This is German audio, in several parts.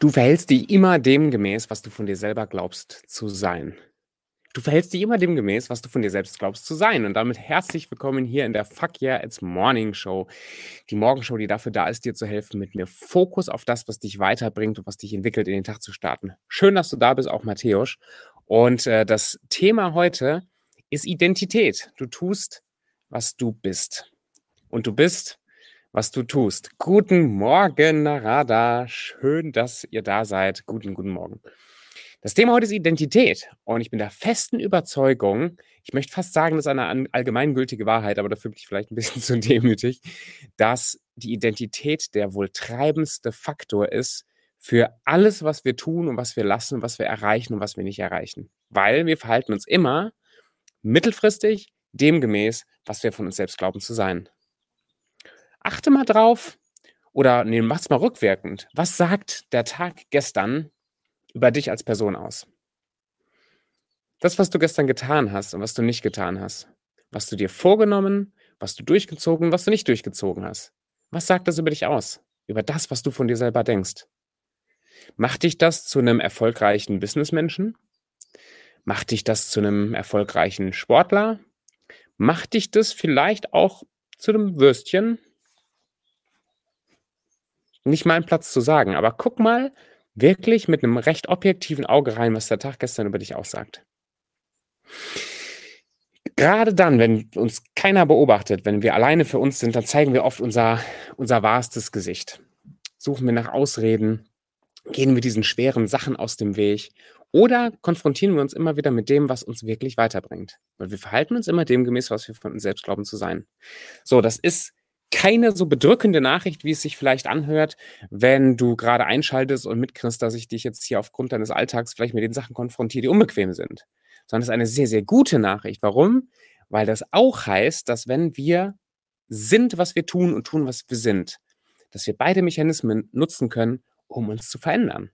Du verhältst dich immer dem gemäß, was du von dir selber glaubst zu sein. Du verhältst dich immer dem gemäß, was du von dir selbst glaubst zu sein. Und damit herzlich willkommen hier in der Fuck Yeah It's Morning Show. Die Morgenshow, die dafür da ist, dir zu helfen, mit mir Fokus auf das, was dich weiterbringt und was dich entwickelt, in den Tag zu starten. Schön, dass du da bist, auch Matthäus. Und äh, das Thema heute ist Identität. Du tust, was du bist. Und du bist was du tust. Guten Morgen, Narada. Schön, dass ihr da seid. Guten, guten Morgen. Das Thema heute ist Identität. Und ich bin der festen Überzeugung, ich möchte fast sagen, das ist eine allgemeingültige Wahrheit, aber dafür bin ich vielleicht ein bisschen zu demütig, dass die Identität der wohl treibendste Faktor ist für alles, was wir tun und was wir lassen, was wir erreichen und was wir nicht erreichen. Weil wir verhalten uns immer mittelfristig demgemäß, was wir von uns selbst glauben zu sein achte mal drauf oder nee, mach's mal rückwirkend. Was sagt der Tag gestern über dich als Person aus? Das, was du gestern getan hast und was du nicht getan hast. Was du dir vorgenommen, was du durchgezogen, was du nicht durchgezogen hast. Was sagt das über dich aus? Über das, was du von dir selber denkst. Macht dich das zu einem erfolgreichen Businessmenschen? Macht dich das zu einem erfolgreichen Sportler? Macht dich das vielleicht auch zu einem Würstchen, nicht mein Platz zu sagen, aber guck mal wirklich mit einem recht objektiven Auge rein, was der Tag gestern über dich aussagt. Gerade dann, wenn uns keiner beobachtet, wenn wir alleine für uns sind, dann zeigen wir oft unser, unser wahrstes Gesicht. Suchen wir nach Ausreden, gehen wir diesen schweren Sachen aus dem Weg oder konfrontieren wir uns immer wieder mit dem, was uns wirklich weiterbringt. Weil wir verhalten uns immer demgemäß, was wir von uns selbst glauben zu sein. So, das ist keine so bedrückende Nachricht, wie es sich vielleicht anhört, wenn du gerade einschaltest und mitkriegst, dass ich dich jetzt hier aufgrund deines Alltags vielleicht mit den Sachen konfrontiere, die unbequem sind. Sondern es ist eine sehr, sehr gute Nachricht. Warum? Weil das auch heißt, dass wenn wir sind, was wir tun und tun, was wir sind, dass wir beide Mechanismen nutzen können, um uns zu verändern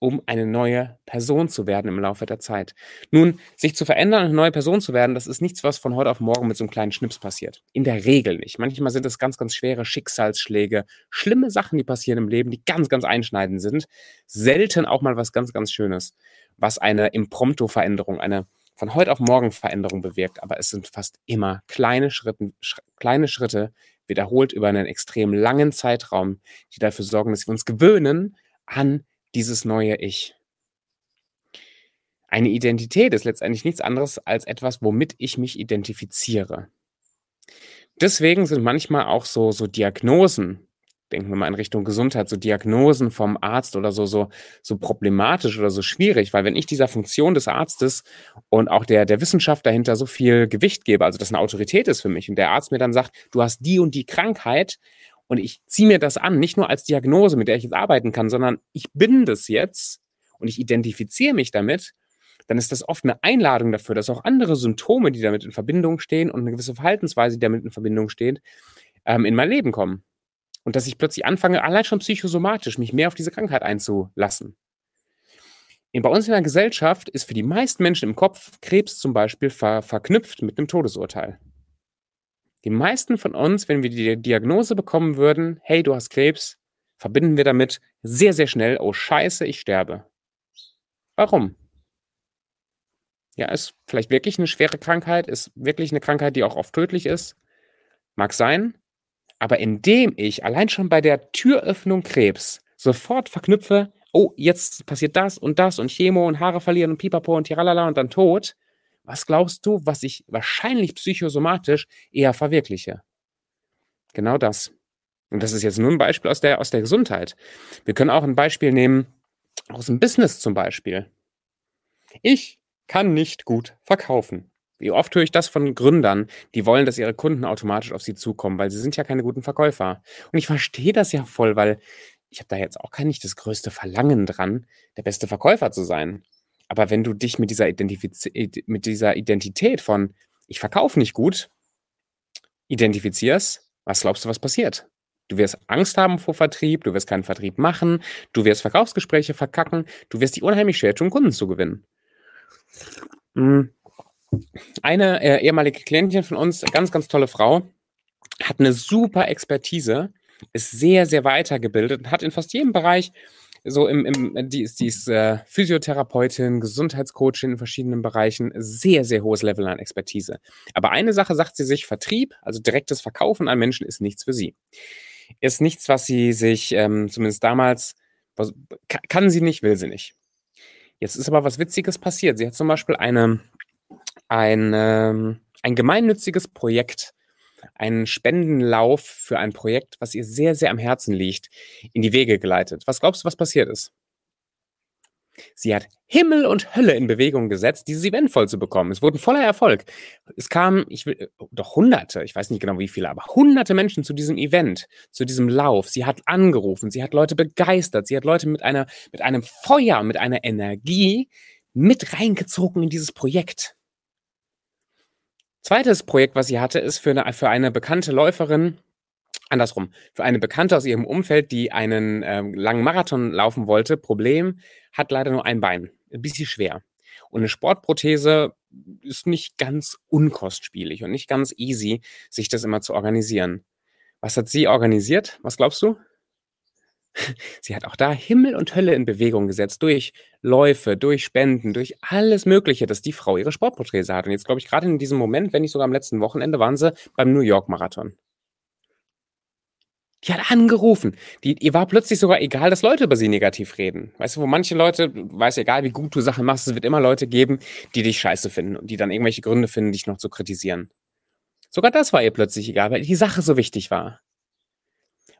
um eine neue Person zu werden im Laufe der Zeit. Nun, sich zu verändern und eine neue Person zu werden, das ist nichts, was von heute auf morgen mit so einem kleinen Schnips passiert. In der Regel nicht. Manchmal sind es ganz, ganz schwere Schicksalsschläge, schlimme Sachen, die passieren im Leben, die ganz, ganz einschneidend sind. Selten auch mal was ganz, ganz Schönes, was eine Imprompto-Veränderung, eine von heute auf morgen Veränderung bewirkt. Aber es sind fast immer kleine Schritte, sch kleine Schritte, wiederholt über einen extrem langen Zeitraum, die dafür sorgen, dass wir uns gewöhnen an dieses neue Ich. Eine Identität ist letztendlich nichts anderes als etwas, womit ich mich identifiziere. Deswegen sind manchmal auch so, so Diagnosen, denken wir mal in Richtung Gesundheit, so Diagnosen vom Arzt oder so, so, so problematisch oder so schwierig, weil wenn ich dieser Funktion des Arztes und auch der, der Wissenschaft dahinter so viel Gewicht gebe, also das eine Autorität ist für mich und der Arzt mir dann sagt, du hast die und die Krankheit, und ich ziehe mir das an, nicht nur als Diagnose, mit der ich jetzt arbeiten kann, sondern ich bin das jetzt und ich identifiziere mich damit, dann ist das oft eine Einladung dafür, dass auch andere Symptome, die damit in Verbindung stehen und eine gewisse Verhaltensweise, die damit in Verbindung steht, ähm, in mein Leben kommen. Und dass ich plötzlich anfange, allein schon psychosomatisch mich mehr auf diese Krankheit einzulassen. Bei uns in der Gesellschaft ist für die meisten Menschen im Kopf Krebs zum Beispiel ver verknüpft mit einem Todesurteil. Die meisten von uns, wenn wir die Diagnose bekommen würden, hey, du hast Krebs, verbinden wir damit sehr, sehr schnell, oh scheiße, ich sterbe. Warum? Ja, ist vielleicht wirklich eine schwere Krankheit, ist wirklich eine Krankheit, die auch oft tödlich ist. Mag sein. Aber indem ich allein schon bei der Türöffnung Krebs sofort verknüpfe, oh, jetzt passiert das und das und Chemo und Haare verlieren und Pipapo und Tiralala und dann Tod, was glaubst du, was ich wahrscheinlich psychosomatisch eher verwirkliche? Genau das. Und das ist jetzt nur ein Beispiel aus der, aus der Gesundheit. Wir können auch ein Beispiel nehmen aus dem Business zum Beispiel. Ich kann nicht gut verkaufen. Wie oft höre ich das von Gründern, die wollen, dass ihre Kunden automatisch auf sie zukommen, weil sie sind ja keine guten Verkäufer. Und ich verstehe das ja voll, weil ich habe da jetzt auch gar nicht das größte Verlangen dran, der beste Verkäufer zu sein. Aber wenn du dich mit dieser, Identifiz mit dieser Identität von ich verkaufe nicht gut identifizierst, was glaubst du, was passiert? Du wirst Angst haben vor Vertrieb, du wirst keinen Vertrieb machen, du wirst Verkaufsgespräche verkacken, du wirst dich unheimlich schwer tun, Kunden zu gewinnen. Hm. Eine äh, ehemalige Klientin von uns, ganz, ganz tolle Frau, hat eine super Expertise, ist sehr, sehr weitergebildet und hat in fast jedem Bereich so im, im die ist, die ist äh, Physiotherapeutin, Gesundheitscoachin in verschiedenen Bereichen, sehr, sehr hohes Level an Expertise. Aber eine Sache sagt sie sich, Vertrieb, also direktes Verkaufen an Menschen ist nichts für sie. Ist nichts, was sie sich, ähm, zumindest damals, was, kann sie nicht, will sie nicht. Jetzt ist aber was Witziges passiert. Sie hat zum Beispiel eine, eine, ein gemeinnütziges Projekt einen Spendenlauf für ein Projekt, was ihr sehr, sehr am Herzen liegt, in die Wege geleitet. Was glaubst du, was passiert ist? Sie hat Himmel und Hölle in Bewegung gesetzt, dieses Event voll zu bekommen. Es wurde ein voller Erfolg. Es kamen, ich will, doch hunderte, ich weiß nicht genau wie viele, aber hunderte Menschen zu diesem Event, zu diesem Lauf. Sie hat angerufen, sie hat Leute begeistert, sie hat Leute mit einer, mit einem Feuer, mit einer Energie mit reingezogen in dieses Projekt. Zweites Projekt, was sie hatte, ist für eine, für eine bekannte Läuferin, andersrum, für eine Bekannte aus ihrem Umfeld, die einen ähm, langen Marathon laufen wollte. Problem, hat leider nur ein Bein. Ein bisschen schwer. Und eine Sportprothese ist nicht ganz unkostspielig und nicht ganz easy, sich das immer zu organisieren. Was hat sie organisiert? Was glaubst du? Sie hat auch da Himmel und Hölle in Bewegung gesetzt durch Läufe, durch Spenden, durch alles Mögliche, dass die Frau ihre Sportprothese hat. Und jetzt glaube ich gerade in diesem Moment, wenn nicht sogar am letzten Wochenende, waren sie beim New York Marathon. Die hat angerufen. Die, ihr war plötzlich sogar egal, dass Leute über sie negativ reden. Weißt du, wo manche Leute, weiß egal, wie gut du Sachen machst, es wird immer Leute geben, die dich scheiße finden und die dann irgendwelche Gründe finden, dich noch zu kritisieren. Sogar das war ihr plötzlich egal, weil die Sache so wichtig war.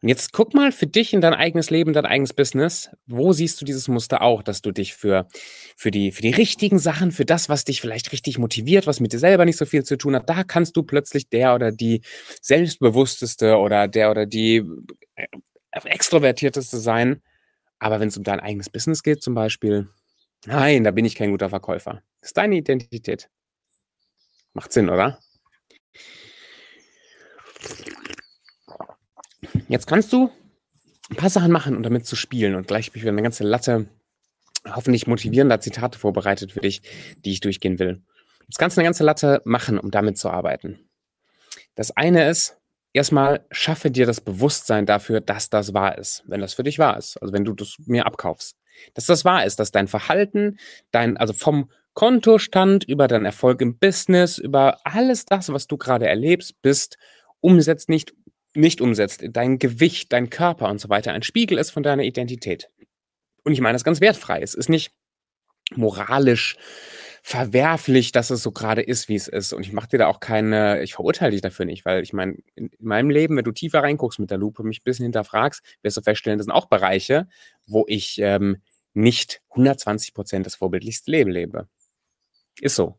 Und jetzt guck mal für dich in dein eigenes Leben, dein eigenes Business. Wo siehst du dieses Muster auch, dass du dich für, für, die, für die richtigen Sachen, für das, was dich vielleicht richtig motiviert, was mit dir selber nicht so viel zu tun hat, da kannst du plötzlich der oder die selbstbewussteste oder der oder die äh, extrovertierteste sein. Aber wenn es um dein eigenes Business geht, zum Beispiel, nein, da bin ich kein guter Verkäufer. Das ist deine Identität. Macht Sinn, oder? Jetzt kannst du ein paar Sachen machen, um damit zu spielen. Und gleich habe ich wieder eine ganze Latte hoffentlich motivierender Zitate vorbereitet für dich, die ich durchgehen will. Jetzt kannst du eine ganze Latte machen, um damit zu arbeiten. Das eine ist, erstmal schaffe dir das Bewusstsein dafür, dass das wahr ist, wenn das für dich wahr ist. Also wenn du das mir abkaufst. Dass das wahr ist, dass dein Verhalten, dein, also vom Kontostand über deinen Erfolg im Business, über alles das, was du gerade erlebst, bist, umsetzt nicht nicht umsetzt, dein Gewicht, dein Körper und so weiter ein Spiegel ist von deiner Identität. Und ich meine das ganz wertfrei. Es ist nicht moralisch verwerflich, dass es so gerade ist, wie es ist. Und ich mache dir da auch keine, ich verurteile dich dafür nicht, weil ich meine, in meinem Leben, wenn du tiefer reinguckst mit der Lupe, mich ein bisschen hinterfragst, wirst du feststellen, das sind auch Bereiche, wo ich ähm, nicht 120 Prozent das vorbildlichste Leben lebe. Ist so.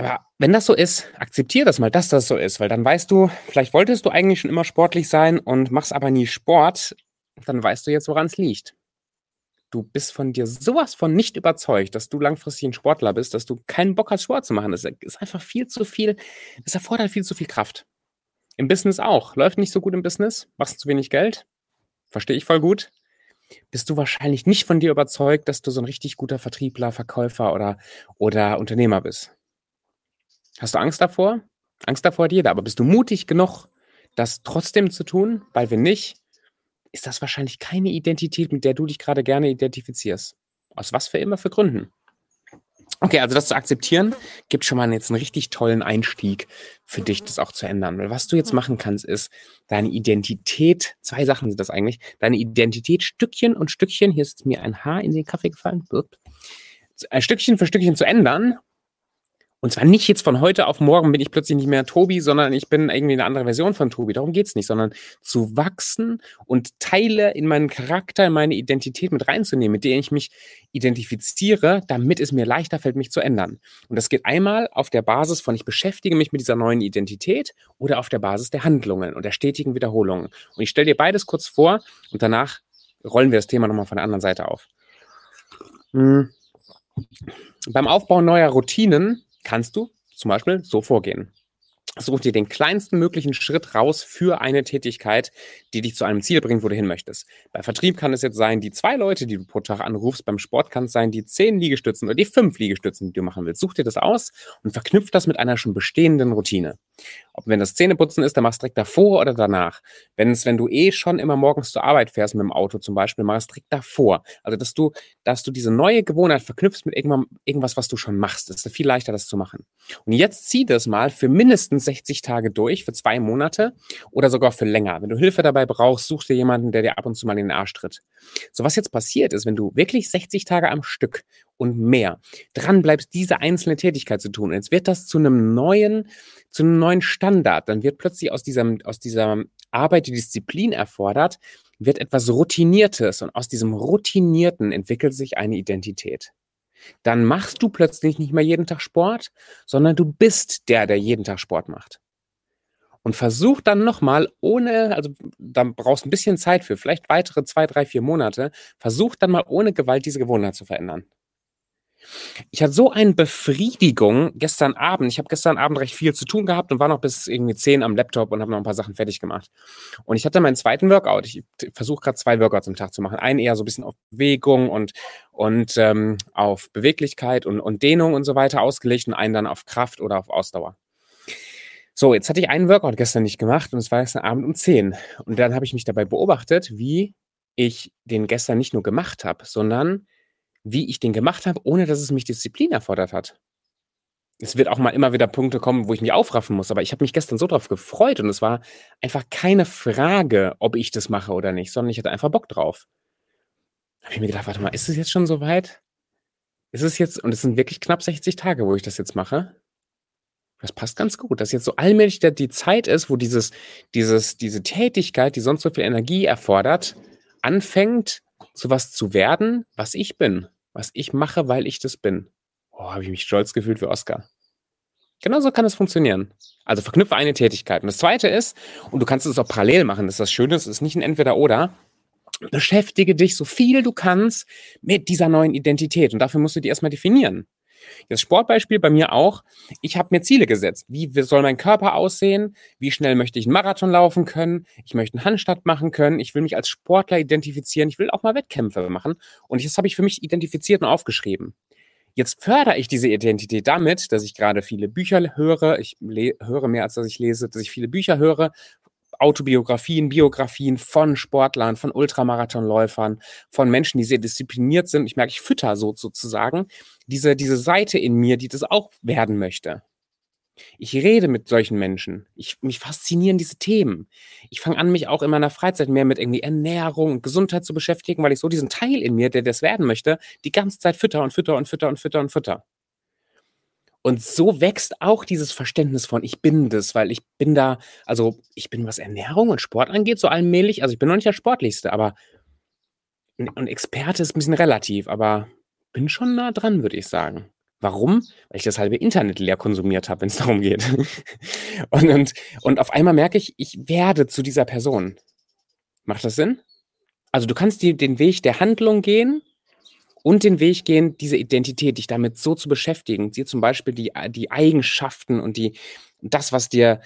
Aber wenn das so ist, akzeptier das mal, dass das so ist, weil dann weißt du, vielleicht wolltest du eigentlich schon immer sportlich sein und machst aber nie Sport, dann weißt du jetzt, woran es liegt. Du bist von dir sowas von nicht überzeugt, dass du langfristig ein Sportler bist, dass du keinen Bock hast, Sport zu machen. Das ist einfach viel zu viel, es erfordert viel zu viel Kraft. Im Business auch. Läuft nicht so gut im Business, machst zu wenig Geld, verstehe ich voll gut. Bist du wahrscheinlich nicht von dir überzeugt, dass du so ein richtig guter Vertriebler, Verkäufer oder, oder Unternehmer bist. Hast du Angst davor? Angst davor hat jeder, aber bist du mutig genug, das trotzdem zu tun? Weil wenn nicht, ist das wahrscheinlich keine Identität, mit der du dich gerade gerne identifizierst. Aus was für immer für Gründen. Okay, also das zu akzeptieren, gibt schon mal jetzt einen richtig tollen Einstieg für dich, das auch zu ändern. Weil was du jetzt machen kannst, ist deine Identität, zwei Sachen sind das eigentlich, deine Identität Stückchen und Stückchen, hier ist mir ein Haar in den Kaffee gefallen, ein Stückchen für Stückchen zu ändern und zwar nicht jetzt von heute auf morgen bin ich plötzlich nicht mehr Tobi, sondern ich bin irgendwie eine andere Version von Tobi. Darum geht's nicht, sondern zu wachsen und Teile in meinen Charakter, in meine Identität mit reinzunehmen, mit denen ich mich identifiziere, damit es mir leichter fällt, mich zu ändern. Und das geht einmal auf der Basis von, ich beschäftige mich mit dieser neuen Identität oder auf der Basis der Handlungen und der stetigen Wiederholungen. Und ich stelle dir beides kurz vor und danach rollen wir das Thema nochmal von der anderen Seite auf. Hm. Beim Aufbau neuer Routinen kannst du zum Beispiel so vorgehen. Such dir den kleinsten möglichen Schritt raus für eine Tätigkeit, die dich zu einem Ziel bringt, wo du hin möchtest. Bei Vertrieb kann es jetzt sein, die zwei Leute, die du pro Tag anrufst. Beim Sport kann es sein, die zehn Liegestützen oder die fünf Liegestützen, die du machen willst. Such dir das aus und verknüpf das mit einer schon bestehenden Routine. Ob wenn das Zähneputzen ist, dann machst du direkt davor oder danach. Wenn es, wenn du eh schon immer morgens zur Arbeit fährst mit dem Auto zum Beispiel, machst du direkt davor. Also dass du, dass du diese neue Gewohnheit verknüpfst mit irgendwas, was du schon machst. Das ist viel leichter, das zu machen. Und jetzt zieh das mal für mindestens 60 Tage durch, für zwei Monate oder sogar für länger. Wenn du Hilfe dabei brauchst, such dir jemanden, der dir ab und zu mal in den Arsch tritt. So was jetzt passiert ist, wenn du wirklich 60 Tage am Stück und mehr dran bleibst, diese einzelne Tätigkeit zu tun. Und jetzt wird das zu einem neuen, zu einem neuen Standard. Dann wird plötzlich aus dieser, aus dieser Arbeit, die Disziplin erfordert, wird etwas Routiniertes. Und aus diesem Routinierten entwickelt sich eine Identität. Dann machst du plötzlich nicht mehr jeden Tag Sport, sondern du bist der, der jeden Tag Sport macht. Und versuch dann nochmal ohne, also da brauchst du ein bisschen Zeit für, vielleicht weitere zwei, drei, vier Monate, versuch dann mal ohne Gewalt diese Gewohnheit zu verändern. Ich hatte so eine Befriedigung gestern Abend. Ich habe gestern Abend recht viel zu tun gehabt und war noch bis irgendwie 10 am Laptop und habe noch ein paar Sachen fertig gemacht. Und ich hatte meinen zweiten Workout. Ich versuche gerade zwei Workouts am Tag zu machen. Einen eher so ein bisschen auf Bewegung und, und ähm, auf Beweglichkeit und, und Dehnung und so weiter ausgelegt und einen dann auf Kraft oder auf Ausdauer. So, jetzt hatte ich einen Workout gestern nicht gemacht und es war gestern Abend um 10. Und dann habe ich mich dabei beobachtet, wie ich den gestern nicht nur gemacht habe, sondern wie ich den gemacht habe, ohne dass es mich Disziplin erfordert hat. Es wird auch mal immer wieder Punkte kommen, wo ich mich aufraffen muss, aber ich habe mich gestern so drauf gefreut und es war einfach keine Frage, ob ich das mache oder nicht, sondern ich hatte einfach Bock drauf. Habe ich mir gedacht, warte mal, ist es jetzt schon so weit? Ist es jetzt, und es sind wirklich knapp 60 Tage, wo ich das jetzt mache. Das passt ganz gut, dass jetzt so allmählich die Zeit ist, wo dieses, dieses, diese Tätigkeit, die sonst so viel Energie erfordert, anfängt zu was zu werden, was ich bin, was ich mache, weil ich das bin. Oh, habe ich mich stolz gefühlt für Oscar. Genauso kann es funktionieren. Also verknüpfe eine Tätigkeit. Und das zweite ist, und du kannst es auch parallel machen, das ist das Schöne, es ist nicht ein Entweder-Oder. Beschäftige dich so viel du kannst mit dieser neuen Identität. Und dafür musst du die erstmal definieren. Das Sportbeispiel bei mir auch. Ich habe mir Ziele gesetzt. Wie soll mein Körper aussehen? Wie schnell möchte ich einen Marathon laufen können? Ich möchte einen Handstand machen können. Ich will mich als Sportler identifizieren. Ich will auch mal Wettkämpfe machen. Und das habe ich für mich identifiziert und aufgeschrieben. Jetzt fördere ich diese Identität damit, dass ich gerade viele Bücher höre. Ich höre mehr, als dass ich lese, dass ich viele Bücher höre, Autobiografien, Biografien von Sportlern, von Ultramarathonläufern, von Menschen, die sehr diszipliniert sind. Ich merke, ich fütter so sozusagen diese, diese Seite in mir, die das auch werden möchte. Ich rede mit solchen Menschen. Ich, mich faszinieren diese Themen. Ich fange an, mich auch in meiner Freizeit mehr mit irgendwie Ernährung und Gesundheit zu beschäftigen, weil ich so diesen Teil in mir, der das werden möchte, die ganze Zeit fütter und fütter und fütter und fütter und fütter. Und so wächst auch dieses Verständnis von ich bin das, weil ich bin da, also ich bin, was Ernährung und Sport angeht, so allmählich, also ich bin noch nicht der Sportlichste, aber ein Experte ist ein bisschen relativ, aber bin schon nah dran, würde ich sagen. Warum? Weil ich das halbe Internet leer konsumiert habe, wenn es darum geht. und, und, und auf einmal merke ich, ich werde zu dieser Person. Macht das Sinn? Also du kannst die, den Weg der Handlung gehen und den Weg gehen, diese Identität, dich damit so zu beschäftigen, dir zum Beispiel die, die Eigenschaften und die, das, was dir,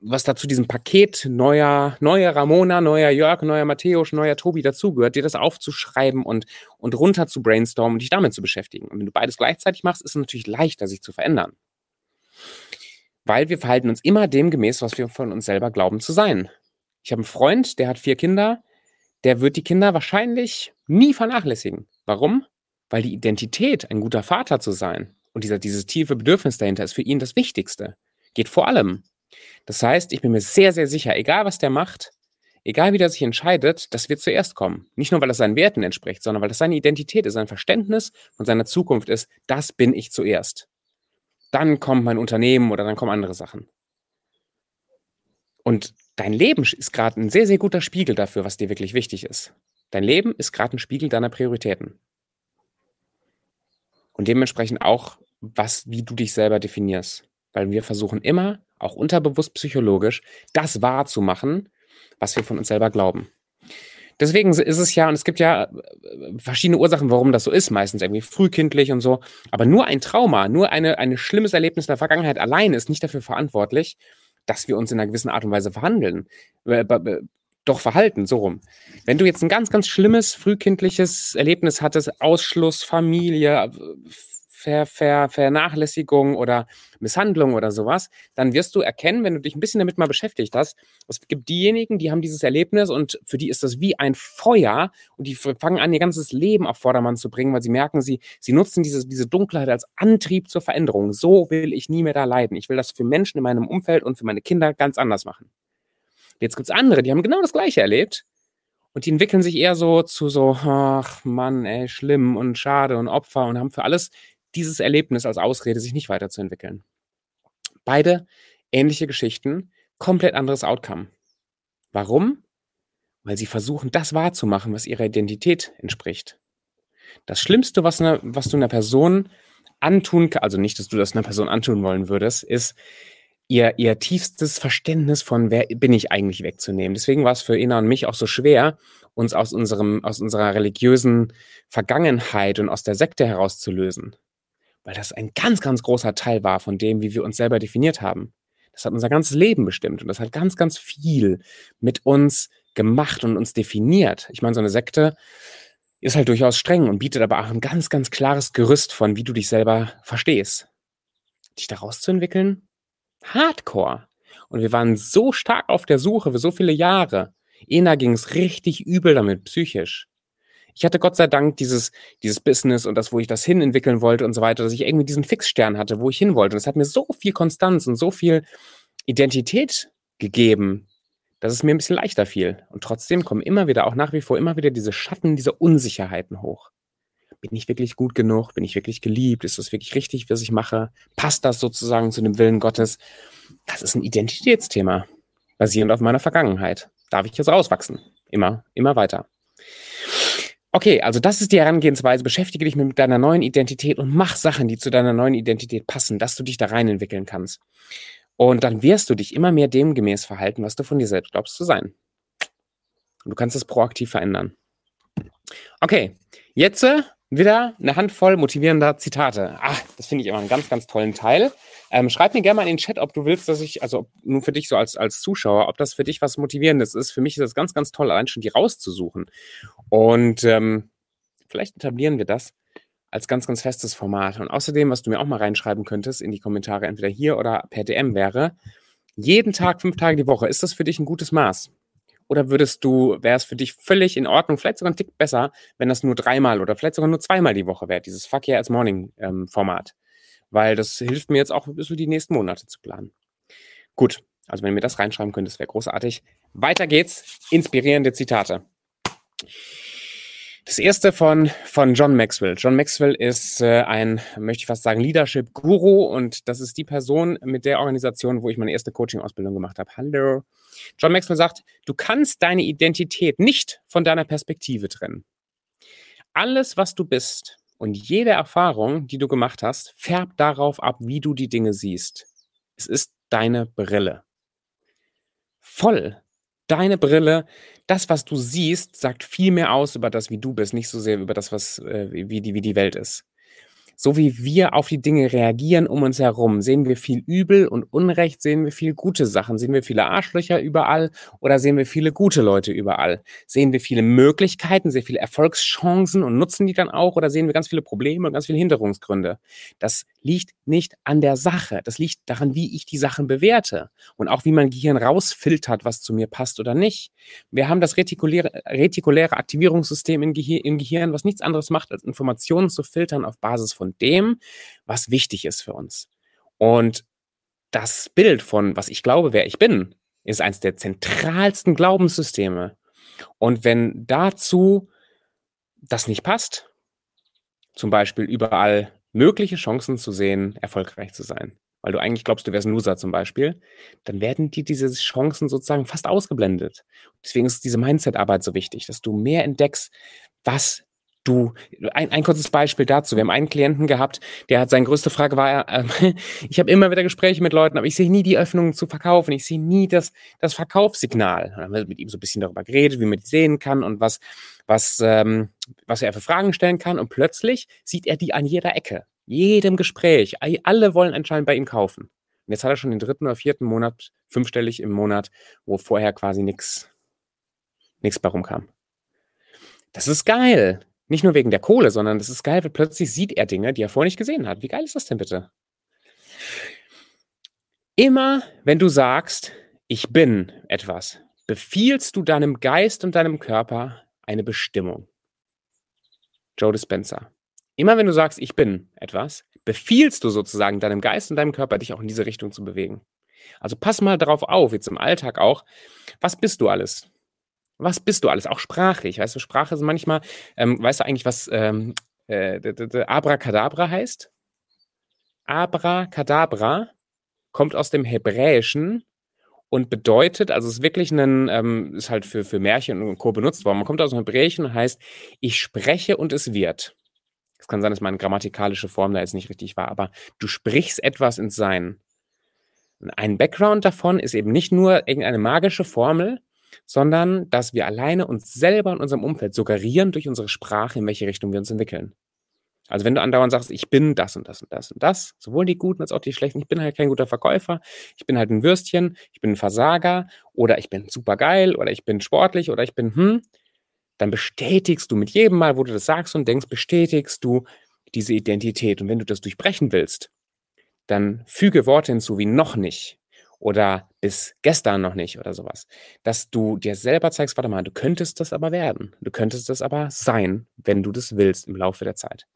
was da zu diesem Paket neuer, neuer Ramona, neuer Jörg, neuer Matthäus, neuer Tobi dazugehört, dir das aufzuschreiben und, und runter zu brainstormen und dich damit zu beschäftigen. Und wenn du beides gleichzeitig machst, ist es natürlich leichter, sich zu verändern. Weil wir verhalten uns immer dem gemäß, was wir von uns selber glauben zu sein. Ich habe einen Freund, der hat vier Kinder, der wird die Kinder wahrscheinlich nie vernachlässigen. Warum? Weil die Identität, ein guter Vater zu sein und dieser, dieses tiefe Bedürfnis dahinter ist für ihn das Wichtigste. Geht vor allem. Das heißt, ich bin mir sehr, sehr sicher, egal was der macht, egal wie der sich entscheidet, das wird zuerst kommen. Nicht nur, weil das seinen Werten entspricht, sondern weil das seine Identität ist, sein Verständnis von seiner Zukunft ist, das bin ich zuerst. Dann kommt mein Unternehmen oder dann kommen andere Sachen. Und dein Leben ist gerade ein sehr, sehr guter Spiegel dafür, was dir wirklich wichtig ist. Dein Leben ist gerade ein Spiegel deiner Prioritäten. Und dementsprechend auch, was, wie du dich selber definierst. Weil wir versuchen immer, auch unterbewusst psychologisch, das wahrzumachen, was wir von uns selber glauben. Deswegen ist es ja, und es gibt ja äh, verschiedene Ursachen, warum das so ist, meistens irgendwie frühkindlich und so. Aber nur ein Trauma, nur eine, ein schlimmes Erlebnis in der Vergangenheit allein ist nicht dafür verantwortlich, dass wir uns in einer gewissen Art und Weise verhandeln. Äh, doch verhalten, so rum. Wenn du jetzt ein ganz, ganz schlimmes frühkindliches Erlebnis hattest, Ausschluss, Familie, Ver, Ver, Vernachlässigung oder Misshandlung oder sowas, dann wirst du erkennen, wenn du dich ein bisschen damit mal beschäftigt hast, es gibt diejenigen, die haben dieses Erlebnis und für die ist das wie ein Feuer und die fangen an, ihr ganzes Leben auf Vordermann zu bringen, weil sie merken, sie, sie nutzen diese, diese Dunkelheit als Antrieb zur Veränderung. So will ich nie mehr da leiden. Ich will das für Menschen in meinem Umfeld und für meine Kinder ganz anders machen. Jetzt gibt es andere, die haben genau das Gleiche erlebt und die entwickeln sich eher so zu so, ach Mann, ey, schlimm und schade und Opfer und haben für alles dieses Erlebnis als Ausrede, sich nicht weiterzuentwickeln. Beide ähnliche Geschichten, komplett anderes Outcome. Warum? Weil sie versuchen, das wahrzumachen, was ihrer Identität entspricht. Das Schlimmste, was, eine, was du einer Person antun kannst, also nicht, dass du das einer Person antun wollen würdest, ist, ihr, ihr tiefstes Verständnis von, wer bin ich eigentlich wegzunehmen. Deswegen war es für Ina und mich auch so schwer, uns aus unserem, aus unserer religiösen Vergangenheit und aus der Sekte herauszulösen. Weil das ein ganz, ganz großer Teil war von dem, wie wir uns selber definiert haben. Das hat unser ganzes Leben bestimmt und das hat ganz, ganz viel mit uns gemacht und uns definiert. Ich meine, so eine Sekte ist halt durchaus streng und bietet aber auch ein ganz, ganz klares Gerüst von, wie du dich selber verstehst. Dich da rauszuentwickeln, Hardcore. Und wir waren so stark auf der Suche für so viele Jahre. Ena ging es richtig übel damit, psychisch. Ich hatte Gott sei Dank dieses, dieses Business und das, wo ich das hin entwickeln wollte und so weiter, dass ich irgendwie diesen Fixstern hatte, wo ich hin wollte. Und es hat mir so viel Konstanz und so viel Identität gegeben, dass es mir ein bisschen leichter fiel. Und trotzdem kommen immer wieder, auch nach wie vor, immer wieder diese Schatten, diese Unsicherheiten hoch bin ich wirklich gut genug? Bin ich wirklich geliebt? Ist das wirklich richtig, was ich mache? Passt das sozusagen zu dem Willen Gottes? Das ist ein Identitätsthema, basierend auf meiner Vergangenheit. Darf ich jetzt rauswachsen? Immer, immer weiter. Okay, also das ist die Herangehensweise. Beschäftige dich mit deiner neuen Identität und mach Sachen, die zu deiner neuen Identität passen, dass du dich da rein entwickeln kannst. Und dann wirst du dich immer mehr demgemäß verhalten, was du von dir selbst glaubst zu sein. Und du kannst es proaktiv verändern. Okay, jetzt äh, wieder eine Handvoll motivierender Zitate. Ah, das finde ich immer einen ganz, ganz tollen Teil. Ähm, schreib mir gerne mal in den Chat, ob du willst, dass ich, also nur für dich so als, als Zuschauer, ob das für dich was Motivierendes ist. Für mich ist das ganz, ganz toll, allein schon die rauszusuchen. Und ähm, vielleicht etablieren wir das als ganz, ganz festes Format. Und außerdem, was du mir auch mal reinschreiben könntest in die Kommentare, entweder hier oder per DM wäre, jeden Tag, fünf Tage die Woche, ist das für dich ein gutes Maß? Oder würdest du, wäre es für dich völlig in Ordnung, vielleicht sogar ein Tick besser, wenn das nur dreimal oder vielleicht sogar nur zweimal die Woche wäre, dieses Fuck yeah as Morning ähm, Format? Weil das hilft mir jetzt auch ein bisschen die nächsten Monate zu planen. Gut, also wenn ihr mir das reinschreiben könnt, das wäre großartig. Weiter geht's. Inspirierende Zitate. Das erste von, von John Maxwell. John Maxwell ist äh, ein, möchte ich fast sagen, Leadership-Guru und das ist die Person mit der Organisation, wo ich meine erste Coaching-Ausbildung gemacht habe. Hallo. John Maxwell sagt, du kannst deine Identität nicht von deiner Perspektive trennen. Alles, was du bist und jede Erfahrung, die du gemacht hast, färbt darauf ab, wie du die Dinge siehst. Es ist deine Brille. Voll. Deine Brille, das, was du siehst, sagt viel mehr aus über das, wie du bist, nicht so sehr über das, was, äh, wie, die, wie die Welt ist so wie wir auf die Dinge reagieren um uns herum, sehen wir viel Übel und Unrecht, sehen wir viel gute Sachen, sehen wir viele Arschlöcher überall oder sehen wir viele gute Leute überall? Sehen wir viele Möglichkeiten, sehr viele Erfolgschancen und nutzen die dann auch oder sehen wir ganz viele Probleme und ganz viele Hinderungsgründe? Das liegt nicht an der Sache, das liegt daran, wie ich die Sachen bewerte und auch wie mein Gehirn rausfiltert, was zu mir passt oder nicht. Wir haben das retikuläre, retikuläre Aktivierungssystem im Gehirn, im Gehirn, was nichts anderes macht, als Informationen zu filtern auf Basis von von dem, was wichtig ist für uns. Und das Bild von, was ich glaube, wer ich bin, ist eines der zentralsten Glaubenssysteme. Und wenn dazu das nicht passt, zum Beispiel überall mögliche Chancen zu sehen, erfolgreich zu sein, weil du eigentlich glaubst, du wärst ein Loser zum Beispiel, dann werden dir diese Chancen sozusagen fast ausgeblendet. Deswegen ist diese Mindset-Arbeit so wichtig, dass du mehr entdeckst, was du, ein, ein kurzes Beispiel dazu. Wir haben einen Klienten gehabt, der hat, seine größte Frage war, äh, ich habe immer wieder Gespräche mit Leuten, aber ich sehe nie die Öffnungen zu verkaufen. Ich sehe nie das, das Verkaufssignal. Dann haben wir mit ihm so ein bisschen darüber geredet, wie man die sehen kann und was, was, ähm, was er für Fragen stellen kann. Und plötzlich sieht er die an jeder Ecke, jedem Gespräch. Alle wollen anscheinend bei ihm kaufen. Und jetzt hat er schon den dritten oder vierten Monat, fünfstellig im Monat, wo vorher quasi nichts nichts bei rumkam. Das ist geil Nicht nur wegen der Kohle, sondern das ist geil, weil plötzlich sieht er Dinge, die er vorher nicht gesehen hat. Wie geil ist das denn bitte? Immer wenn du sagst, ich bin etwas, befiehlst du deinem Geist und deinem Körper eine Bestimmung. Joe Dispenza. Immer wenn du sagst, ich bin etwas, befiehlst du sozusagen deinem Geist und deinem Körper, dich auch in diese Richtung zu bewegen. Also pass mal darauf auf, jetzt im Alltag auch. Was bist du alles? Was bist du alles? Auch sprachlich. Weißt du, Sprache ist manchmal, ähm, weißt du eigentlich, was ähm, äh, Abracadabra heißt? Abracadabra kommt aus dem Hebräischen und bedeutet, also es ist wirklich ein, ähm, ist halt für, für Märchen und Co. benutzt worden. Man kommt aus dem Hebräischen und heißt, ich spreche und es wird. Es kann sein, dass meine grammatikalische Form da jetzt nicht richtig war, aber du sprichst etwas ins Sein. Ein Background davon ist eben nicht nur irgendeine magische Formel, sondern dass wir alleine uns selber in unserem Umfeld suggerieren durch unsere Sprache, in welche Richtung wir uns entwickeln. Also wenn du andauernd sagst, ich bin das und das und das und das, sowohl die guten als auch die schlechten, ich bin halt kein guter Verkäufer, ich bin halt ein Würstchen, ich bin ein Versager oder ich bin super geil oder ich bin sportlich oder ich bin hm, dann bestätigst du mit jedem Mal, wo du das sagst und denkst, bestätigst du diese Identität. Und wenn du das durchbrechen willst, dann füge Worte hinzu wie noch nicht oder bis gestern noch nicht oder sowas, dass du dir selber zeigst, warte mal, du könntest das aber werden, du könntest das aber sein, wenn du das willst im Laufe der Zeit.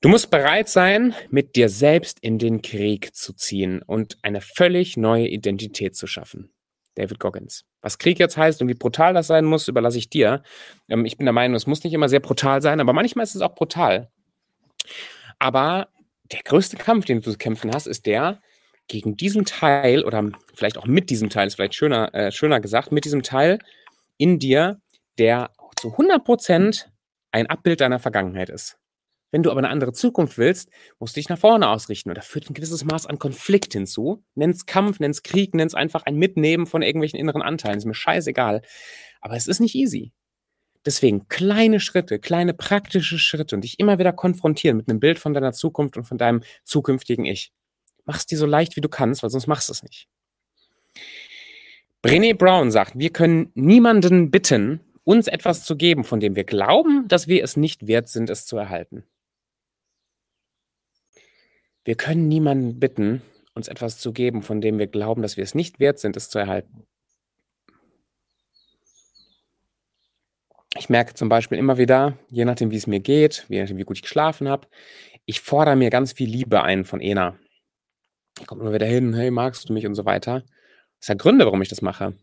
Du musst bereit sein, mit dir selbst in den Krieg zu ziehen und eine völlig neue Identität zu schaffen. David Goggins. Was Krieg jetzt heißt und wie brutal das sein muss, überlasse ich dir. Ähm, ich bin der Meinung, es muss nicht immer sehr brutal sein, aber manchmal ist es auch brutal. Aber der größte Kampf, den du zu kämpfen hast, ist der gegen diesen Teil oder vielleicht auch mit diesem Teil, ist vielleicht schöner, äh, schöner gesagt, mit diesem Teil in dir, der zu 100 Prozent ein Abbild deiner Vergangenheit ist. Wenn du aber eine andere Zukunft willst, musst du dich nach vorne ausrichten. Und da führt ein gewisses Maß an Konflikt hinzu. Nenn's Kampf, nenn's Krieg, nenn's einfach ein Mitnehmen von irgendwelchen inneren Anteilen. Ist mir scheißegal. Aber es ist nicht easy. Deswegen kleine Schritte, kleine praktische Schritte und dich immer wieder konfrontieren mit einem Bild von deiner Zukunft und von deinem zukünftigen Ich. Mach's dir so leicht, wie du kannst, weil sonst machst du es nicht. Brené Brown sagt, wir können niemanden bitten, uns etwas zu geben, von dem wir glauben, dass wir es nicht wert sind, es zu erhalten. Wir können niemanden bitten, uns etwas zu geben, von dem wir glauben, dass wir es nicht wert sind, es zu erhalten. Ich merke zum Beispiel immer wieder, je nachdem, wie es mir geht, je nachdem, wie gut ich geschlafen habe, ich fordere mir ganz viel Liebe ein von Ena. Ich komme immer wieder hin, hey, magst du mich und so weiter. Das sind Gründe, warum ich das mache.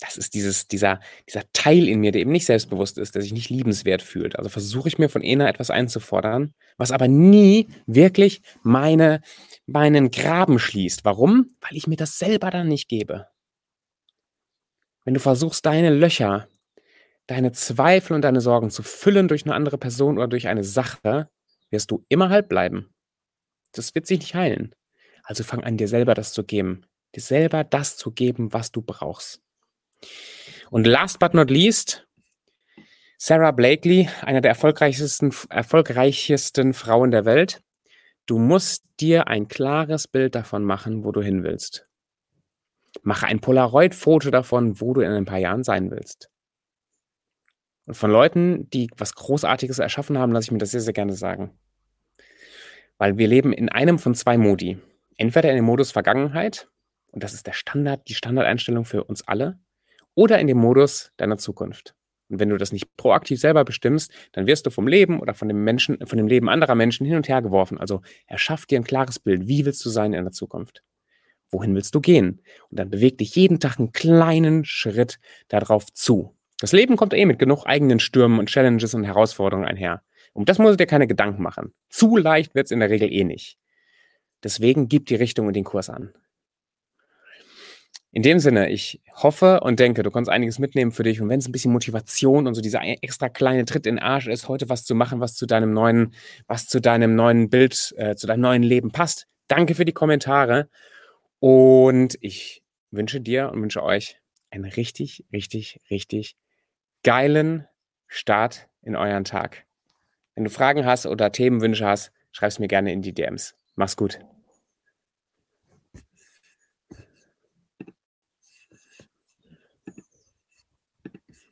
Das ist dieses, dieser, dieser Teil in mir, der eben nicht selbstbewusst ist, der sich nicht liebenswert fühlt. Also versuche ich mir von Ena etwas einzufordern, was aber nie wirklich meine, meinen Graben schließt. Warum? Weil ich mir das selber dann nicht gebe. Wenn du versuchst, deine Löcher deine Zweifel und deine Sorgen zu füllen durch eine andere Person oder durch eine Sache, wirst du immer halb bleiben. Das wird sich nicht heilen. Also fang an, dir selber das zu geben. Dir selber das zu geben, was du brauchst. Und last but not least, Sarah Blakely, einer der erfolgreichsten, erfolgreichsten Frauen der Welt. Du musst dir ein klares Bild davon machen, wo du hin willst. Mache ein Polaroid-Foto davon, wo du in ein paar Jahren sein willst. Und von Leuten, die was Großartiges erschaffen haben, lasse ich mir das sehr, sehr gerne sagen. Weil wir leben in einem von zwei Modi. Entweder in dem Modus Vergangenheit, und das ist der Standard, die Standardeinstellung für uns alle, oder in dem Modus deiner Zukunft. Und wenn du das nicht proaktiv selber bestimmst, dann wirst du vom Leben oder von dem Menschen, von dem Leben anderer Menschen hin und her geworfen. Also erschaff dir ein klares Bild. Wie willst du sein in der Zukunft? Wohin willst du gehen? Und dann beweg dich jeden Tag einen kleinen Schritt darauf zu. Das Leben kommt eh mit genug eigenen Stürmen und Challenges und Herausforderungen einher. Um das musst du dir keine Gedanken machen. Zu leicht wird es in der Regel eh nicht. Deswegen gib die Richtung und den Kurs an. In dem Sinne, ich hoffe und denke, du kannst einiges mitnehmen für dich. Und wenn es ein bisschen Motivation und so dieser extra kleine Tritt in den Arsch ist, heute was zu machen, was zu deinem neuen, was zu deinem neuen Bild, äh, zu deinem neuen Leben passt. Danke für die Kommentare. Und ich wünsche dir und wünsche euch einen richtig, richtig, richtig geilen Start in euren Tag. Wenn du Fragen hast oder Themenwünsche hast, schreib es mir gerne in die DMs. Mach's gut.